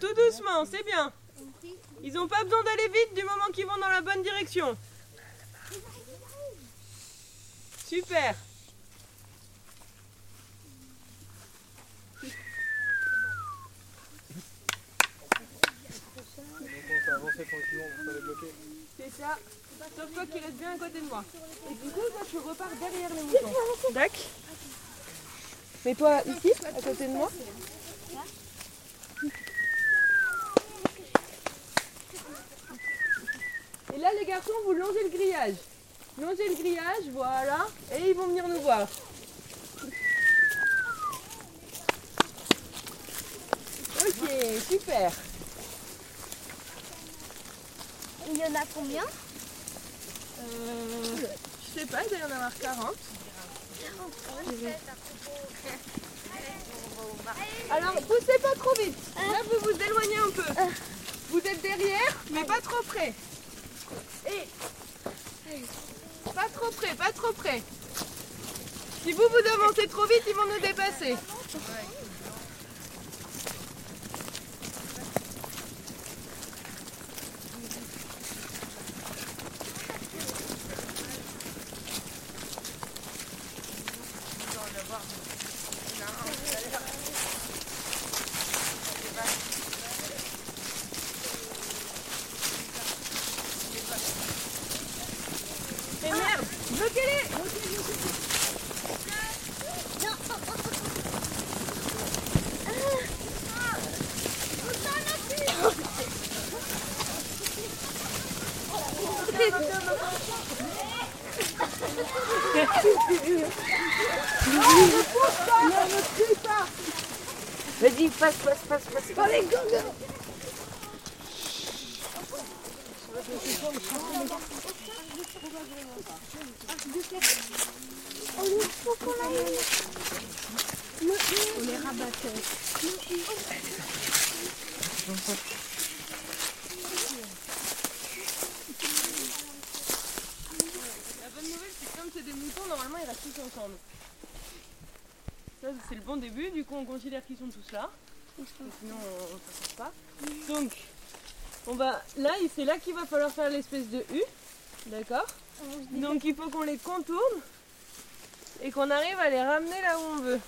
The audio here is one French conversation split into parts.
Tout doucement, c'est bien. Ils n'ont pas besoin d'aller vite du moment qu'ils vont dans la bonne direction. Super. C'est ça. Sauf toi qui reste bien à côté de moi. Et du coup, toi, tu repars derrière les moutons. D'accord Mets-toi ici, à côté de moi. Et là, les garçons, vous longez le grillage. Longez le grillage, voilà. Et ils vont venir nous voir. Ok, super. Il y en a combien Euh, je sais pas, il doit y en avoir 40. Alors, poussez pas trop vite. Là, vous vous éloignez un peu. Vous êtes derrière, mais pas trop près. Pas trop près, pas trop près. Si vous vous avancez trop vite, ils vont nous dépasser. Vas-y, passe, passe, passe, passe. passe. La bonne nouvelle, c'est que comme c'est des moutons, normalement ils restent tous ensemble. Ça, c'est le bon début, du coup on considère qu'ils sont tous là. Sinon, on ne s'en sort pas. Donc, on va, là, c'est là qu'il va falloir faire l'espèce de U. D'accord Donc il faut qu'on les contourne et qu'on arrive à les ramener là où on veut.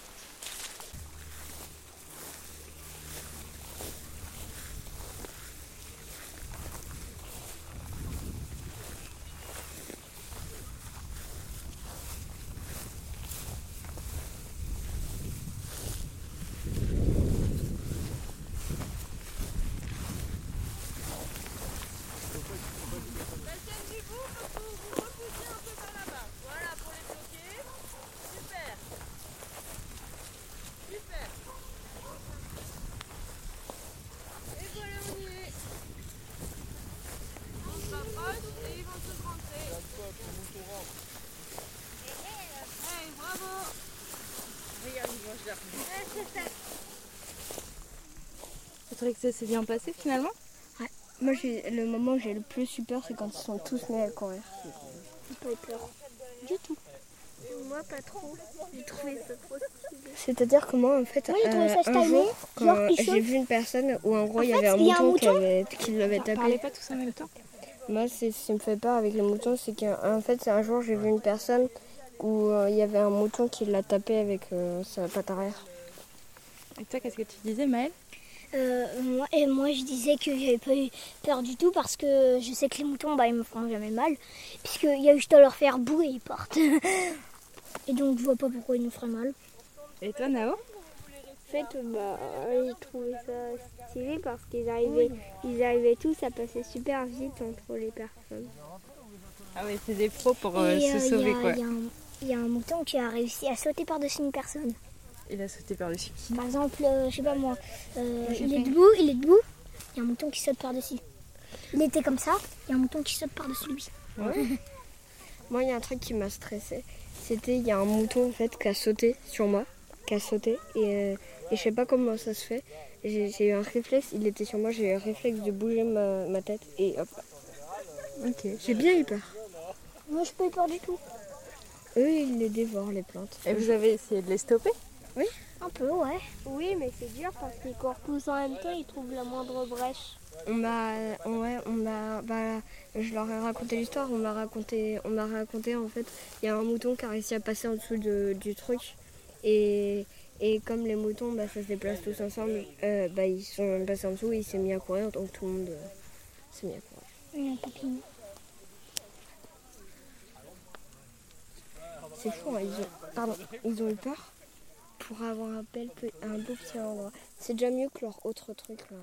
La chaîne du bout, faut que vous vous repoussiez un peu par là-bas. Voilà, pour les bloquer. Super. Super. Et voilà, on y est. On se rapproche et ils vont tous rentrer. Hey, bravo. Regarde, ils vont chercher. Tu trouves que ça s'est bien passé finalement Moi, j'ai- le moment où j'ai le plus eu peur, c'est quand ils sont tous mis à courir. J'ai pas eu peur. Du tout. Moi, pas trop. J'ai trouvé ça trop stylé. C'est-à-dire que moi, en fait, Moi, j'ai trouvé ça un jour, j'ai vu une personne où en gros, il y avait un mouton, qui, avait, qui l'avait tapé. pas tous en même temps. Moi, c'est ce qui me fait peur avec les moutons, c'est qu'en fait, c'est un jour, j'ai vu une personne où euh, il y avait un mouton qui l'a tapé avec euh, sa patte arrière. Et toi, qu'est-ce que tu disais, Maëlle? Euh, moi, et moi, je disais que j'avais pas eu peur du tout parce que je sais que les moutons, bah, ils me feront jamais mal. Puisqu'il y a juste à leur faire boue et ils partent. et donc, je vois pas pourquoi ils nous feraient mal. Et toi, Nao? En fait, bah, j'ai trouvé ça stylé parce qu'ils arrivaient, ils arrivaient tous à passer super vite entre les personnes. Ah oui, c'est des pros pour euh, et se euh, sauver y, a- quoi. il y a un- il y a un mouton qui a réussi à sauter par-dessus une personne. Il a sauté par-dessus. Par exemple, euh, je sais pas moi, euh, il est debout, il est debout, il y a un mouton qui saute par-dessus. Il était comme ça, il y a un mouton qui saute par-dessus lui. Moi, il y a un truc qui m'a stressé. C'était, il y a un mouton en fait qui a sauté sur moi. qui a sauté. Et, euh, et je sais pas comment ça se fait. J'ai j'ai eu un réflexe, il était sur moi, j'ai eu un réflexe de bouger ma, ma tête et hop. Ok. J'ai bien eu peur. Moi, je peux pas peur du tout. Eux, ils les dévorent, les plantes. Et vous avez essayé de les stopper? Un peu, ouais. Oui, mais c'est dur parce qu'ils courent tous en même temps, ils trouvent la moindre brèche. On m'a, ouais, on m'a, bah, je leur ai raconté l'histoire. On m'a raconté, on m'a raconté en fait, il y a un mouton qui a réussi à passer en dessous de- du truc et, et comme les moutons, bah, ça se déplace tous ensemble, euh, bah, ils sont passés en dessous, et il s'est mis à courir, donc tout le monde euh, s'est mis à courir. C'est fou, hein, ils ont, pardon, ils ont eu peur pour avoir un, bel, un beau petit endroit. C'est déjà mieux que leur autre truc là.